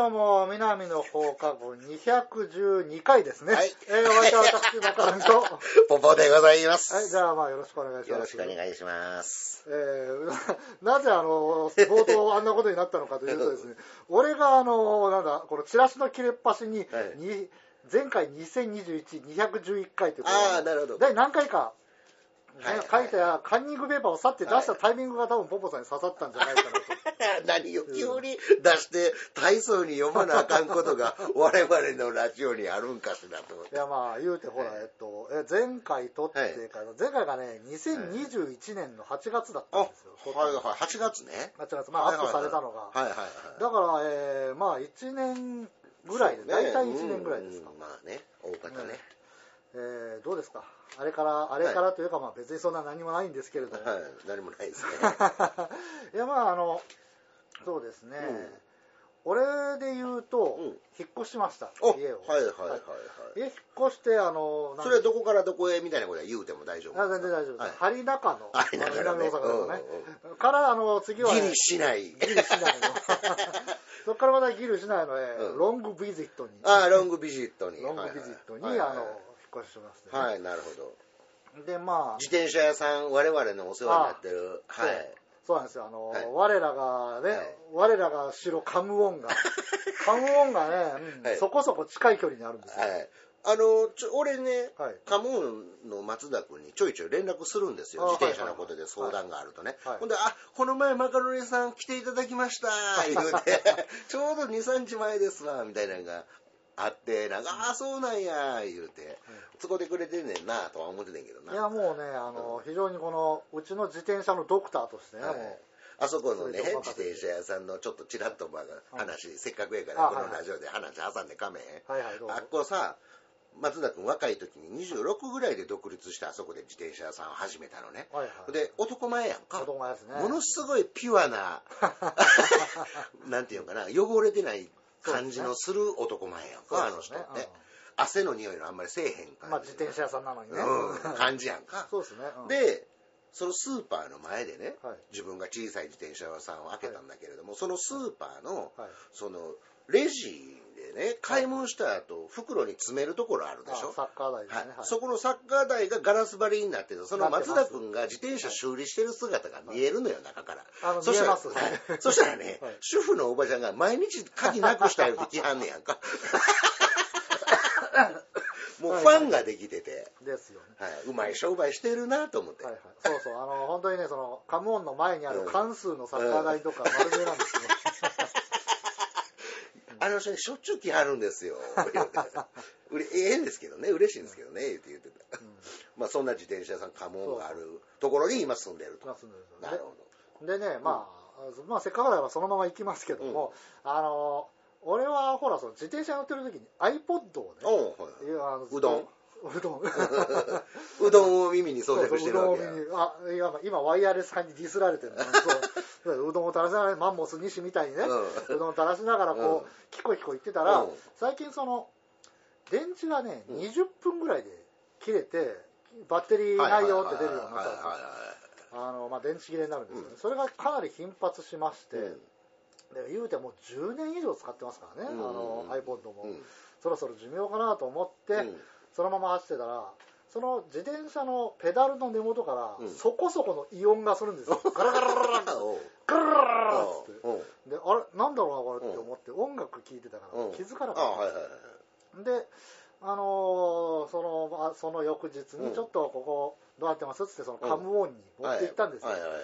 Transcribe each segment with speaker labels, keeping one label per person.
Speaker 1: はい、どうも、南の放課後212回ですね。
Speaker 2: はい
Speaker 1: えー、お相手は私、中上と。
Speaker 2: ポポでございます。
Speaker 1: はい、じゃあ、まあ、よろしくお願いします。
Speaker 2: よろしくお願いします。
Speaker 1: えー、なぜあの、冒頭あんなことになったのかというとですね、俺があの、なんだ、このチラシの切れっ端に、
Speaker 2: はい
Speaker 1: に前回2021、211回ということで
Speaker 2: ああ、なるほど。
Speaker 1: 第何回か、ね
Speaker 2: はいはい
Speaker 1: 書いたカンニングペーパーを去って出したタイミングが多分ポポさんに刺さったんじゃないかなと。
Speaker 2: 何を急に出して大層に読まなあかんことが我々のラジオにあるんかしらと思って。
Speaker 1: いやまあ言うてほら、
Speaker 2: はい
Speaker 1: えっと、え前回撮ってから、前回がね、2021年の8月だった
Speaker 2: あ、
Speaker 1: んですよ。
Speaker 2: はいはい、
Speaker 1: の
Speaker 2: 8月ね。
Speaker 1: 8月、まあアップされたのが。
Speaker 2: はいはいはい。
Speaker 1: だから、えー、まあ1年ぐらいで、
Speaker 2: ね
Speaker 1: 大体1年ぐらいですか
Speaker 2: うん。まあね、大方ね。
Speaker 1: えー、どうですか？あれから、あれからというか、まあ別にそんな何もないんですけれども。
Speaker 2: はい、何もないですね。
Speaker 1: いやまああの、そうですね。俺で言うと、
Speaker 2: うん
Speaker 1: 引っ越しました、
Speaker 2: お、はい
Speaker 1: 家を。
Speaker 2: はいはいはい。
Speaker 1: 家引っ越して、あの、なん
Speaker 2: それはどこからどこへみたいなことは言うても大丈夫？
Speaker 1: あ全然大丈夫です。
Speaker 2: はい
Speaker 1: 針中の、
Speaker 2: 針中のね
Speaker 1: 南大阪のね
Speaker 2: うん。
Speaker 1: から、あの、次は、ね、
Speaker 2: ギリしない。
Speaker 1: ギリ市内の。そこからまたギリ市内の、ね
Speaker 2: うん
Speaker 1: ロングビジットに。
Speaker 2: ああ、ロングビジットに。
Speaker 1: ロングビジットに、
Speaker 2: はいはい
Speaker 1: あの、引っ越ししまして、ね
Speaker 2: はい、なるほど。
Speaker 1: で、まあ、
Speaker 2: 自転車屋さん、我々のお世話になってる。はい。
Speaker 1: そうなんですよ。あの、
Speaker 2: はい
Speaker 1: 我らがね、
Speaker 2: はい
Speaker 1: 我らが城カムオンが、カムオンがね、うん
Speaker 2: はい
Speaker 1: そこそこ近い距離にあるんですよ。
Speaker 2: はい。あの、ちょ俺ね、
Speaker 1: はい
Speaker 2: カモンの松田君にちょいちょい連絡するんですよ。
Speaker 1: あ
Speaker 2: 自転車のことで相談があるとね。
Speaker 1: はい
Speaker 2: ほんで、あ、この前マカロニさん来ていただきました、言うて、ちょうど2、3日前ですわ、みたいなのがあって、なんか、あ、そうなんや、言うて、使ってくれてんねんな、とは思ってんねんけどな。
Speaker 1: いや、もうね、あの、非常にこの、うちの自転車のドクターとしてね、
Speaker 2: はい
Speaker 1: も
Speaker 2: あそこのね、自転車屋さんのちょっとちらっとまあ話、せっかくやか
Speaker 1: あ
Speaker 2: らこ
Speaker 1: はいはい
Speaker 2: のラジオで話挟んでかめへん。
Speaker 1: う、はいはい、
Speaker 2: あっこさ、松田君若い時に26ぐらいで独立してあそこで自転車屋さんを始めたのね。
Speaker 1: はいはい。
Speaker 2: で、男前やんか。
Speaker 1: ね。
Speaker 2: ものすごいピュアな、なんていうのかな、汚れてない感じのする男前やんか、あの人って。汗の匂いのあんまりせえへん感じ。
Speaker 1: まあ自転車屋さんなのにね。
Speaker 2: うん、感じやんか。
Speaker 1: そうですね。うん、
Speaker 2: で、そのスーパーの前でね、
Speaker 1: はい
Speaker 2: 自分が小さい自転車屋さんを開けたんだけれども、そのスーパーの、
Speaker 1: はい
Speaker 2: そのレジでね、買い物した後、袋に詰めるところあるでしょ？
Speaker 1: あサッカー台です
Speaker 2: はい
Speaker 1: ね。はい
Speaker 2: そこのサッカー台がガラス張りになってて、その松田君が自転車修理してる姿が見えるのよ、中から。
Speaker 1: あの
Speaker 2: そしたら
Speaker 1: 見えます
Speaker 2: はいそしたらね、
Speaker 1: はい
Speaker 2: 主婦のおばちゃんが毎日鍵なくしたよって来はんねやんか。もうファンができてて、
Speaker 1: ですよね。
Speaker 2: はい、うまい商売してるなと思って。
Speaker 1: はいはい、そうそう、あの、本当にね、その、カムオンの前にある関数のサッカー台とか丸見えなんですよ。
Speaker 2: あの人ね、しょっちゅう来はるんですよ。うれええんですけどね、嬉しいんですけどね、って言ってた。まあそんな自転車屋さん、家紋があるところに今住んでると。
Speaker 1: まあ住んですよ
Speaker 2: なるほ
Speaker 1: ででね、まあ、まあ、せっかくだからそのまま行きますけども、あの、俺はほら、その自転車乗ってる時に iPod をね、
Speaker 2: ど。おうはい。
Speaker 1: いうあの
Speaker 2: うどん？
Speaker 1: うどん。
Speaker 2: うどんを耳に装着してるわけや。
Speaker 1: そうそうう。どんを見にあいや今ワイヤレス派にディスられてるの。そう。うどんを垂らしながらマンモス西みたいにね、
Speaker 2: う
Speaker 1: うどんを垂らしながらこう、
Speaker 2: うん。
Speaker 1: キコキコ言ってたら、
Speaker 2: うん。
Speaker 1: 最近その電池がね、
Speaker 2: うん。
Speaker 1: 20分ぐらいで切れてバッテリーないよって出るようになったんですあのまあ電池切れになるんですよね、
Speaker 2: うん。
Speaker 1: それがかなり頻発しまして、で言うてもう10年以上使ってますからね、
Speaker 2: うん。
Speaker 1: あの iPod も、
Speaker 2: うん。
Speaker 1: そろそろ寿命かなと思って、
Speaker 2: うん
Speaker 1: そのまま走ってたらその自転車のペダルの根元から、
Speaker 2: うん。
Speaker 1: そこそこのイオンがするんですよ。ガラガラガラガラガラ。
Speaker 2: おう
Speaker 1: ガラガラガラガラっつって。
Speaker 2: おう
Speaker 1: であれなんだろうなこれって思って音楽聴いてたから
Speaker 2: うん。
Speaker 1: 気づかな
Speaker 2: あ
Speaker 1: かった、
Speaker 2: はいはいはい
Speaker 1: であのーそのあその翌日
Speaker 2: うん。
Speaker 1: にちょっとここどうなってますっつってそのカムオンに持って行ったんですよ、
Speaker 2: はい。はいはい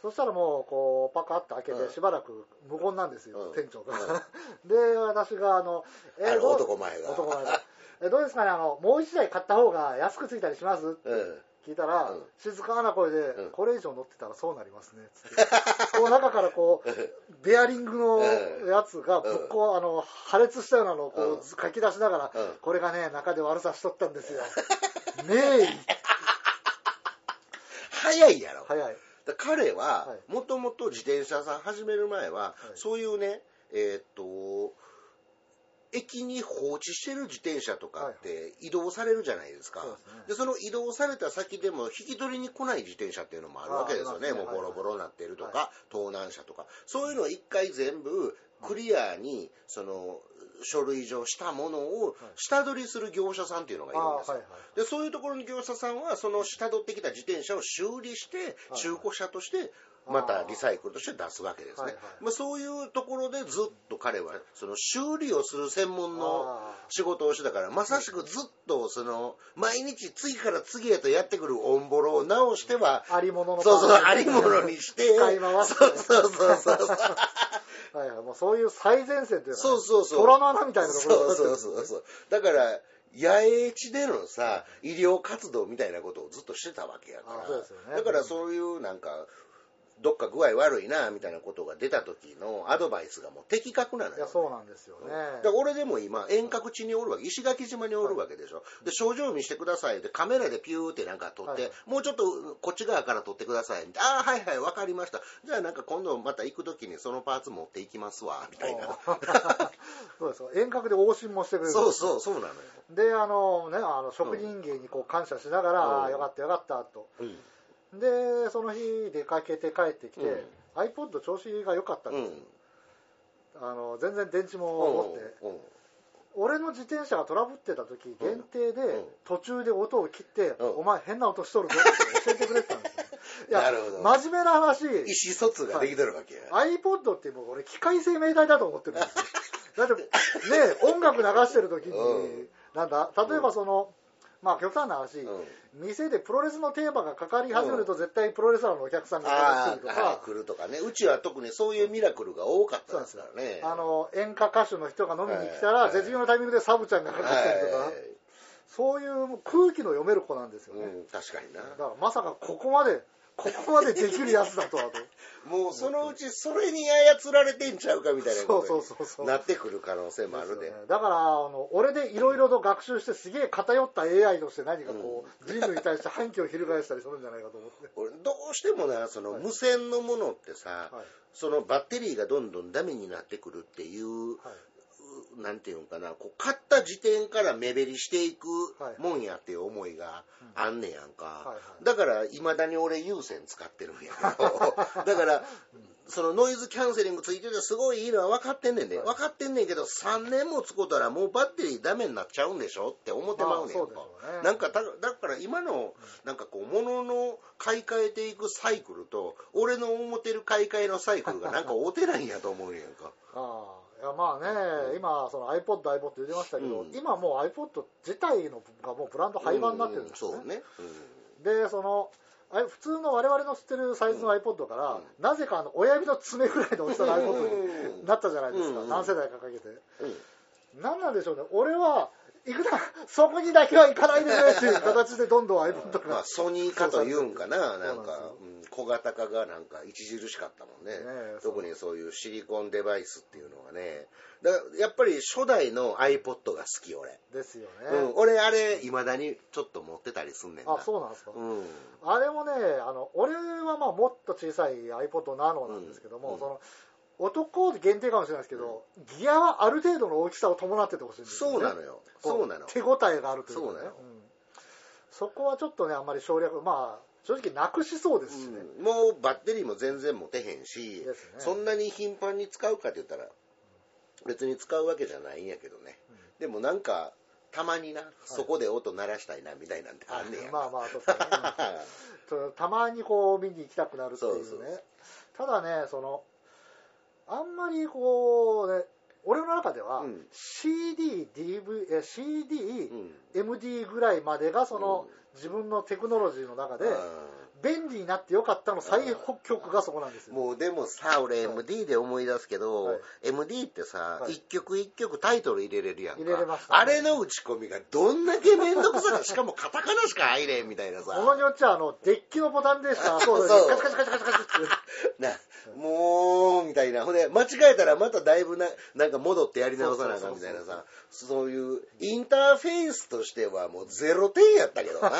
Speaker 1: そしたらもうこうパカッと開け
Speaker 2: うん。
Speaker 1: てしばらく無言なんですよ、
Speaker 2: うん。
Speaker 1: 店長が、
Speaker 2: う
Speaker 1: で私があの
Speaker 2: あの男前が。
Speaker 1: 男前がえどうですかねあのもう一台買った方が安くついたりします？って
Speaker 2: うん
Speaker 1: 聞いたら、
Speaker 2: うん。
Speaker 1: 静かな声で、
Speaker 2: うん
Speaker 1: これ以上乗ってたらそうなりますね。つってこう中からこうベアリングのやつがぶっこうあの破裂したようなのをこ
Speaker 2: うん。
Speaker 1: う書き出しながら、
Speaker 2: うん。
Speaker 1: これがね中で悪さしとったんですよ。名医。
Speaker 2: 早いやろ。
Speaker 1: 早い。
Speaker 2: だ彼は
Speaker 1: は
Speaker 2: もともと自転車屋さん始める前は、
Speaker 1: い。
Speaker 2: そういうねえーっと駅に放置してる自転車とかって移動されるじゃないですか、
Speaker 1: そうですね。
Speaker 2: でその移動された先でも引き取りに来ない自転車っていうのもあるわけですよね。
Speaker 1: ね。
Speaker 2: もうボロボロになってるとか、
Speaker 1: は
Speaker 2: 盗難車とか。そういうのを一回全部クリアにその書類上したものを下取りする業者さんっていうのがいるんですよ、
Speaker 1: はいはい。
Speaker 2: でそういうところの業者さんはその下取ってきた自転車を修理して
Speaker 1: はい。
Speaker 2: 中古車としてまたリサイクルとして出すわけですね、
Speaker 1: はいはい。
Speaker 2: まあ、そういうところでずっと彼はその修理をする専門の
Speaker 1: あ
Speaker 2: 仕事をしてたからまさしくずっとその毎日次から次へとやってくるオンボロを直しては
Speaker 1: ありものの
Speaker 2: そうそうありものにして
Speaker 1: 使い回す。
Speaker 2: そうそうそうそう。
Speaker 1: はいはい、もうそういう最前線というかね、
Speaker 2: そうそうそう。
Speaker 1: 虎の穴みたいなところ
Speaker 2: そうそうそうそう。だから野営地でのさ医療活動みたいなことをずっとしてたわけやから。
Speaker 1: あそうですよね。
Speaker 2: だからそういうなんかどっか具合悪いなみたいなことが出た時のアドバイスがもう的確なのよ。
Speaker 1: いやそうなんですよね、
Speaker 2: だから俺でも今遠隔地におるわけ石垣島におるわけでしょ、で症状見してくださいってカメラでピューってなんか撮って、
Speaker 1: はい。
Speaker 2: もうちょっとこっち側から撮ってくださいみたいなああはいはい分かりました。じゃあなんか今度また行く時にそのパーツ持っていきますわみたいな。
Speaker 1: そうですよ遠隔で往診もしてくれる。
Speaker 2: そうそうそうなのよ、
Speaker 1: であのねあの職人芸にこう感謝しながら、
Speaker 2: うん。
Speaker 1: ああよかったよかったと。
Speaker 2: うん
Speaker 1: でその日出かけて帰ってきて、
Speaker 2: うん。
Speaker 1: iPod 調子が良かったん
Speaker 2: うん
Speaker 1: ですよ、あの全然電池も持って、
Speaker 2: うん
Speaker 1: 俺の自転車がトラブってた時限定で
Speaker 2: うん。
Speaker 1: 途中で音を切って、
Speaker 2: うん。
Speaker 1: お前変な音しとるぞって教えてくれてたんですよ。いや真面目な話。
Speaker 2: 意思疎通ができてるわけや、
Speaker 1: iPod ってもう俺機械生命体だと思ってるんですよ。だってね音楽流してる時に、
Speaker 2: うん。
Speaker 1: なんだ例えばその、まあ極端な話、
Speaker 2: うん。
Speaker 1: 店でプロレスのテーマがかかり始めると絶対プロレスラーのお客さんが
Speaker 2: あ
Speaker 1: 来ると
Speaker 2: あ
Speaker 1: か、
Speaker 2: 来るとかね。うちは特にそういうミラクルが多かったですからね。
Speaker 1: あの演歌歌手の人が飲みに来たら、
Speaker 2: はい。
Speaker 1: 絶妙なタイミングでサブちゃんがかかったりとか、
Speaker 2: はい。
Speaker 1: そういう空気の読める子なんですよね、
Speaker 2: うん、確かにな。
Speaker 1: だからまさかここまでここまでできるやつだとはと。
Speaker 2: もうそのうちそれに操られてんちゃうかみたいなこ
Speaker 1: そうそうそうそう。
Speaker 2: とになってくる可能性もあるで。
Speaker 1: だからあの俺でいろいろと学習してすげえ偏った AI として何かこう、人類に対して反旗を翻したりするんじゃないかと思って。
Speaker 2: 俺どうしてもなその無線のものってさ、
Speaker 1: はい。
Speaker 2: そのバッテリーがどんどんダメになってくるっていう、
Speaker 1: はい
Speaker 2: なんていうんかなこう買った時点から目減りしていく
Speaker 1: はい
Speaker 2: もんやっていう思いがあんねやんか、だからいまだに俺有線使ってるんやけど。だからそのノイズキャンセリングついててすごいいいのは分かってんねんで、
Speaker 1: はい
Speaker 2: 分かってんねんけど3年も使うたらもうバッテリーダメになっちゃうんでしょって思ってまうねん
Speaker 1: まあそうでしょうね。
Speaker 2: なんかだだから今のなんかこう物の買い替えていくサイクルと俺の思ってる買い替えのサイクルがなんかお寺んやと思うねんか。
Speaker 1: ああいやまあね、今その iPod、iPod 言ってましたけど、
Speaker 2: うん。
Speaker 1: 今もう iPod 自体のがもうブランド廃盤になってるんですよね。
Speaker 2: うんそうね、
Speaker 1: で、その、普通の我々の知ってるサイズの iPod から、
Speaker 2: うん。
Speaker 1: なぜかあの親指の爪ぐらいの大きさの iPod に なったじゃないですか、
Speaker 2: うん。
Speaker 1: 何世代かかけて。何なんでしょうね、俺は、行くな、そこにだけは行かないでくれっていう形でどんどん iPod が。
Speaker 2: まあ、ソニー化というんかな、なんか小型化がなんか著しかったもんね。
Speaker 1: ねえ
Speaker 2: 特にそういうシリコンデバイスっていうのがね。だやっぱり初代の iPod が好き、俺。
Speaker 1: ですよね。
Speaker 2: うん、俺、あれ、未だにちょっと持ってたりすんねんな。
Speaker 1: あ、そうなんですか。
Speaker 2: うん。
Speaker 1: あれもね、あの俺はまあもっと小さい iPod Nano なんですけども、
Speaker 2: うん
Speaker 1: その男限定かもしれないですけど、ギアはある程度の大きさを伴っててほしいんですよ、ね。
Speaker 2: そうなのよ。
Speaker 1: こ
Speaker 2: そうなの。
Speaker 1: 手応えがあるというか、ね、
Speaker 2: そうなの
Speaker 1: んそこはちょっとね、あんまり省略、まあ、正直なくしそうですしね。
Speaker 2: うん。もうバッテリーも全然持てへんし、
Speaker 1: ね。
Speaker 2: そんなに頻繁に使うかって言ったら別に使うわけじゃないんやけどね、でもなんかたまにな、そこで音鳴らしたいなみたいなんてあんねや。ん
Speaker 1: まあまあ、そうですね。うんたまにこう見に行きたくなるっていうね。ただね、その、あんまりこうね、俺の中では、
Speaker 2: うん。
Speaker 1: CD、DV、え CD、
Speaker 2: うん。
Speaker 1: MD ぐらいまでがその、自分のテクノロジーの中で
Speaker 2: あ
Speaker 1: 便利になってよかったの最北極がそこなんですよ。
Speaker 2: ーもうでもさ俺
Speaker 1: はい
Speaker 2: MD で思い出すけど、
Speaker 1: はい
Speaker 2: MD ってさ、
Speaker 1: はい
Speaker 2: 一曲一曲タイトル入れれるやんか
Speaker 1: 入れれましたね
Speaker 2: あれの打ち込みがどんだけ面倒くさく しかもカタカナしか入れんみたいなさ
Speaker 1: ものによっちゃあのデッキのボタンでした。そう
Speaker 2: そう
Speaker 1: カチカチカチカチカチって。
Speaker 2: な、もう、みたいな。ほんで、間違えたらまただいぶな、なんか戻ってやり直さなあかんみたいなさ、そういう、インターフェースとしてはもうゼロ点やったけどな。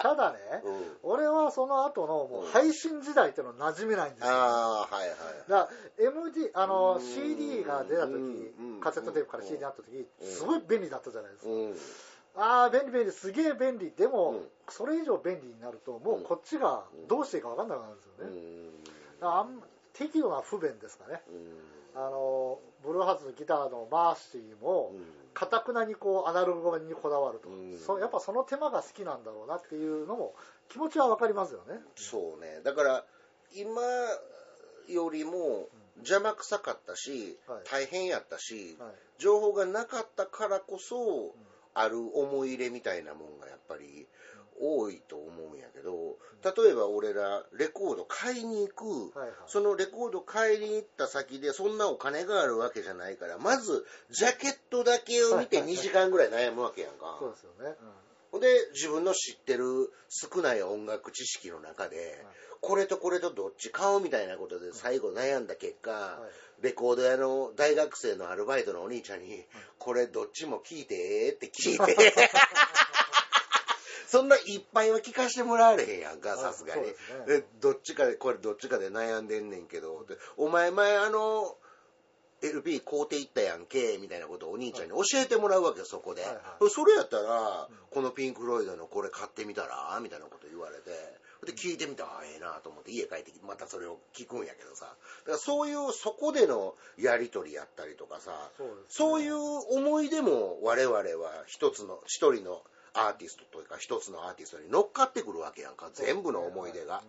Speaker 1: ただね、
Speaker 2: うん。
Speaker 1: 俺はその後のもう配信時代っていうの馴染めないんですよ。
Speaker 2: ああ、はいはい。
Speaker 1: だから MD あの
Speaker 2: うん。
Speaker 1: CD が出た時
Speaker 2: うん。
Speaker 1: カセットテープから CD になった時
Speaker 2: うん。
Speaker 1: すごい便利だったじゃないですか、
Speaker 2: うん。
Speaker 1: ああ便利便利すげえ便利。でも、
Speaker 2: うん。
Speaker 1: それ以上便利になるともうこっちがどうしていいか分かんなくなるんですよ
Speaker 2: う
Speaker 1: ね、
Speaker 2: ん。
Speaker 1: だからあん適度な不便ですかね。
Speaker 2: うん
Speaker 1: あのブルーハーツのギターのマーシーもかたくなにこうアナログにこだわると、
Speaker 2: うん。
Speaker 1: そやっぱその手間が好きなんだろうなっていうのも気持ちは分かりますよね。
Speaker 2: そうね。だから今よりも邪魔くさかったし、
Speaker 1: はい。
Speaker 2: 大変やったし、
Speaker 1: はい。
Speaker 2: 情報がなかったからこそ、ある思い入れみたいなもんがやっぱり多いと思うんやけど例えば俺らレコード買いに行く、
Speaker 1: はいはい。
Speaker 2: そのレコード買いに行った先でそんなお金があるわけじゃないからまずジャケットだけを見て2時間ぐらい悩むわけやんか。
Speaker 1: そうですよね、
Speaker 2: ほん。で自分の知ってる少ない音楽知識の中で、これとこれとどっち買おうみたいなことで最後悩んだ結果、
Speaker 1: い。
Speaker 2: レコード屋の大学生のアルバイトのお兄ちゃんに、これどっちも聞いてって聞いて そんないっぱいは聞かしてもらわれへんやんかさすがに、
Speaker 1: で
Speaker 2: どっちかでこれどっちかで悩んでんねんけどでお前前あの LP 買うていったやんけみたいなことをお兄ちゃんに教えてもらうわけよそこで、
Speaker 1: はいは
Speaker 2: それやったら、このピンク・フロイドのこれ買ってみたらみたいなこと言われて。で聞いてみたらあええなと思って家帰ってきてまたそれを聞くんやけどさ。だからそういうそこでのやり取りやったりとかさ
Speaker 1: そうね。
Speaker 2: いう思い出も我々は一つの一人のアーティストというか一つのアーティストに乗っかってくるわけやんか。全部の思い出が。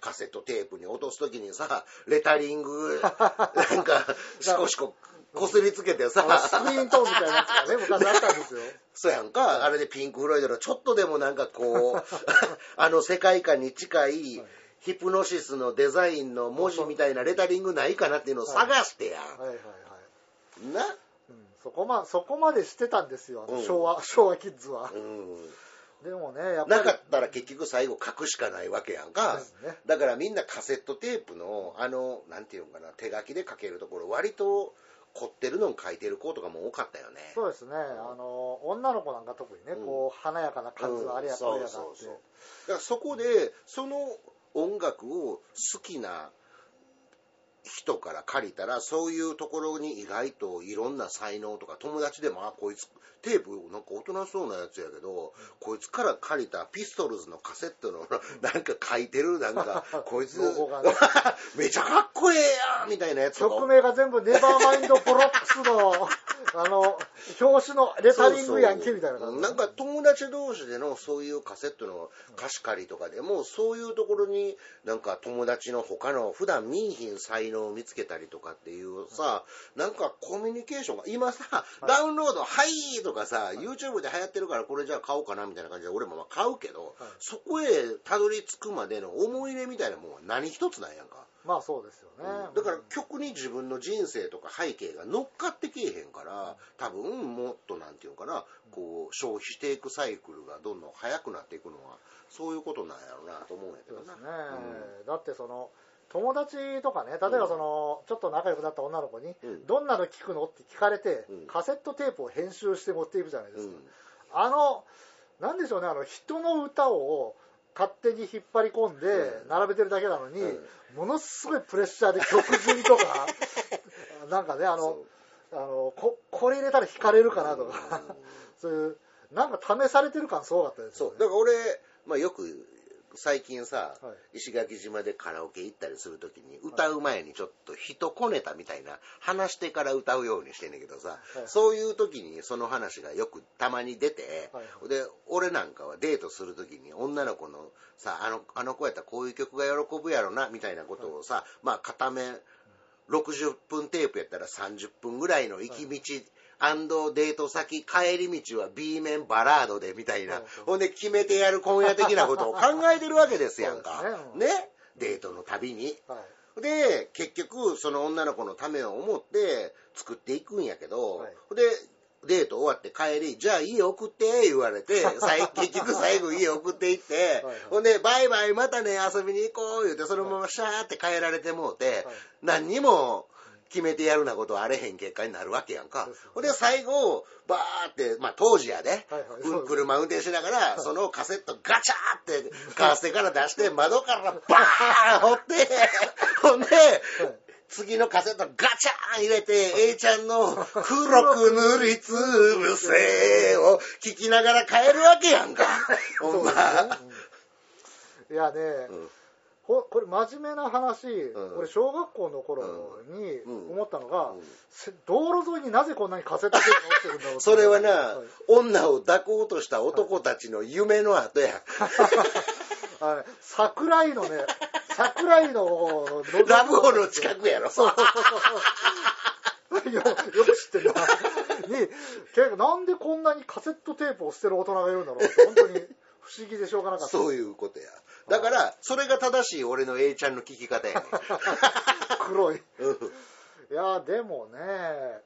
Speaker 2: カセットテープに落とすときにさ、レタリング、なんか、シコシコ、こすりつけてさ、
Speaker 1: スクリーントーンみたいなやつがね昔あったんですよ。
Speaker 2: そうやんか、あれでピンク・フロイドのちょっとでもなんかこう、あの世界観に近い、ヒプノシスのデザインの文字みたいなレタリングないかなっていうのを探してや。
Speaker 1: はいはいはい。
Speaker 2: な。
Speaker 1: うんそこまそこまでしてたんですよ、昭和昭和キッズは。
Speaker 2: う、ん。
Speaker 1: でもねやっぱり。
Speaker 2: なかったら結局最後書くしかないわけやんか。
Speaker 1: ですね。
Speaker 2: だからみんなカセットテープの、あの、なんていうのかな、手書きで書けるところ、割と凝ってるのを書いてる子とかも多かったよね。
Speaker 1: そうですね、あの女の子なんか特にね、
Speaker 2: うん。
Speaker 1: こう華やかな感じがあれや
Speaker 2: うん
Speaker 1: これやがあって、
Speaker 2: だからそこでその音楽を好きな人から借りたらそういうところに意外といろんな才能とか友達でもあこいつテープなんか大人そうなやつやけどこいつから借りたピストルズのカセットの なんか書いてるなんか こいつ めちゃかっこええやんみたいなやつとか。
Speaker 1: 曲名が全部ネバーマインドボロックスのあの表紙のレタリングやんけみたいな感じ。
Speaker 2: なんか友達同士でのそういうカセットの貸し借りとかでもそういうところになんか友達の他の普段見いひん才能を見つけたりとかっていうさなんかコミュニケーションが今さダウンロード「はい」とかさ YouTube で流行ってるからこれじゃあ買おうかなみたいな感じで俺もまあ買うけど
Speaker 1: はい。
Speaker 2: そこへたどり着くまでの思い入れみたいなもんは何一つないやんか。
Speaker 1: まあそうですよね、
Speaker 2: だから曲に自分の人生とか背景が乗っかってけえへんから多分もっとなんていうのかなこう消費していくサイクルがどんどん速くなっていくのはそういうことなんやろうなと思うんやけどな。
Speaker 1: そうですね、だってその友達とかね例えばその、ちょっと仲良くなった女の子に、
Speaker 2: うん。
Speaker 1: どんなの聞くのって聞かれて、
Speaker 2: うん。
Speaker 1: カセットテープを編集して持っていくじゃないですか、
Speaker 2: うん。
Speaker 1: あのなんでしょうねあの人の歌を勝手に引っ張り込んで
Speaker 2: うん。
Speaker 1: 並べてるだけなのに、
Speaker 2: うん。
Speaker 1: ものすごいプレッシャーで曲順とか なんかねあのあのここれ入れたら弾かれるかなとか、そういうなんか試されてる感すごかったですよね。
Speaker 2: そう。だから俺、まあ、よく最近さ、
Speaker 1: は
Speaker 2: 石垣島でカラオケ行ったりするときに歌う前にちょっと人こねたみたいな話してから歌うようにしてんねんけどさ、
Speaker 1: はい。
Speaker 2: そういう時にその話がよくたまに出て、
Speaker 1: はい。
Speaker 2: で俺なんかはデートする時に女の子のさあのあの子やったらこういう曲が喜ぶやろなみたいなことをさ、まあ片面60分テープやったら30分ぐらいの行き道、デート先帰り道は B 面バラードでみたいな、
Speaker 1: はい
Speaker 2: ほんで決めてやる今夜的なことを考えてるわけですやんか。
Speaker 1: ねうん
Speaker 2: ね？デートの旅に。
Speaker 1: はい。
Speaker 2: で結局その女の子のためを思って作っていくんやけど、
Speaker 1: はい。
Speaker 2: でデート終わって帰り、じゃあ家送って言われて、最結局最後家送って行って、
Speaker 1: はい
Speaker 2: ほんで、バイバイまたね遊びに行こう言うて、そのままシャーって帰られてもうて、何にも決めてやるなことはあれへん結果になるわけやんか。ほんで最後、バーって、まあ当時やで、車運転しながら、そのカセットガチャーってカーステから出して、窓からバーン掘って、ほんで、次のカセットガチャーン入れて、A ちゃんの黒く塗りつぶせを聞きながら帰るわけやんか。ほんま。
Speaker 1: いやね、
Speaker 2: うん。
Speaker 1: ほこれ真面目な話、
Speaker 2: ん。
Speaker 1: 俺小学校の頃に
Speaker 2: うん。
Speaker 1: 思ったのが、
Speaker 2: うん。
Speaker 1: せ道路沿いになぜこんなにカセットテープが落ちてるんだろう
Speaker 2: それはな、
Speaker 1: はい。
Speaker 2: 女を抱こうとした男たちの夢の後や。
Speaker 1: あの 桜井のね桜井の
Speaker 2: ラブホの近くやろ。
Speaker 1: そう よよく知ってるなに結構なんでこんなにカセットテープを捨てる大人がいるんだろうって本当に不思議でしょうがなかった
Speaker 2: そういうことや。だから、それが正しい俺の A ちゃんの聞き方やね
Speaker 1: 黒い
Speaker 2: ん。うん
Speaker 1: いやでもね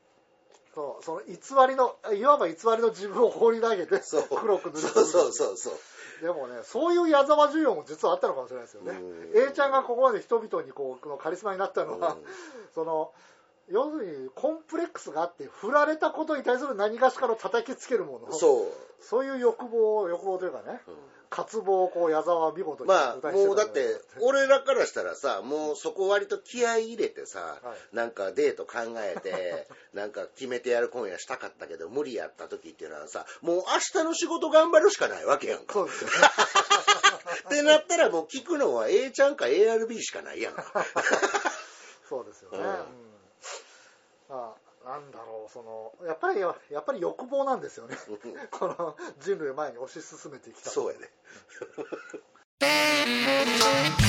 Speaker 1: そうその偽りのいわば偽りの自分を放り投げて
Speaker 2: そう。
Speaker 1: 黒く塗りつぶ
Speaker 2: そう
Speaker 1: す
Speaker 2: そうそうそう。
Speaker 1: でもねそういう矢沢需要も実はあったのかもしれないですよね。
Speaker 2: うん。
Speaker 1: A ちゃんがここまで人々にこうこのカリスマになったのは、
Speaker 2: うん。
Speaker 1: その要するにコンプレックスがあって振られたことに対する何がしかの叩きつけるもの。
Speaker 2: そう。
Speaker 1: そういう欲望欲望というかね、
Speaker 2: うん
Speaker 1: 渇望をこう矢沢は見事に
Speaker 2: まあ、もうだって、俺らからしたらさ、もうそこ割と気合い入れてさ、
Speaker 1: はい
Speaker 2: なんかデート考えて、なんか決めてやる今夜したかったけど、無理やった時っていうのはさ、もう明日の仕事頑張るしかないわけやんか。
Speaker 1: そうですよね
Speaker 2: ってなったらもう聞くのは A ちゃんか ARB しかないやんか。
Speaker 1: そうですよね、
Speaker 2: う
Speaker 1: うんなんだろうそのやっぱりやっぱり欲望なんですよね。この人類を前に推し進めてきた。
Speaker 2: そうやね。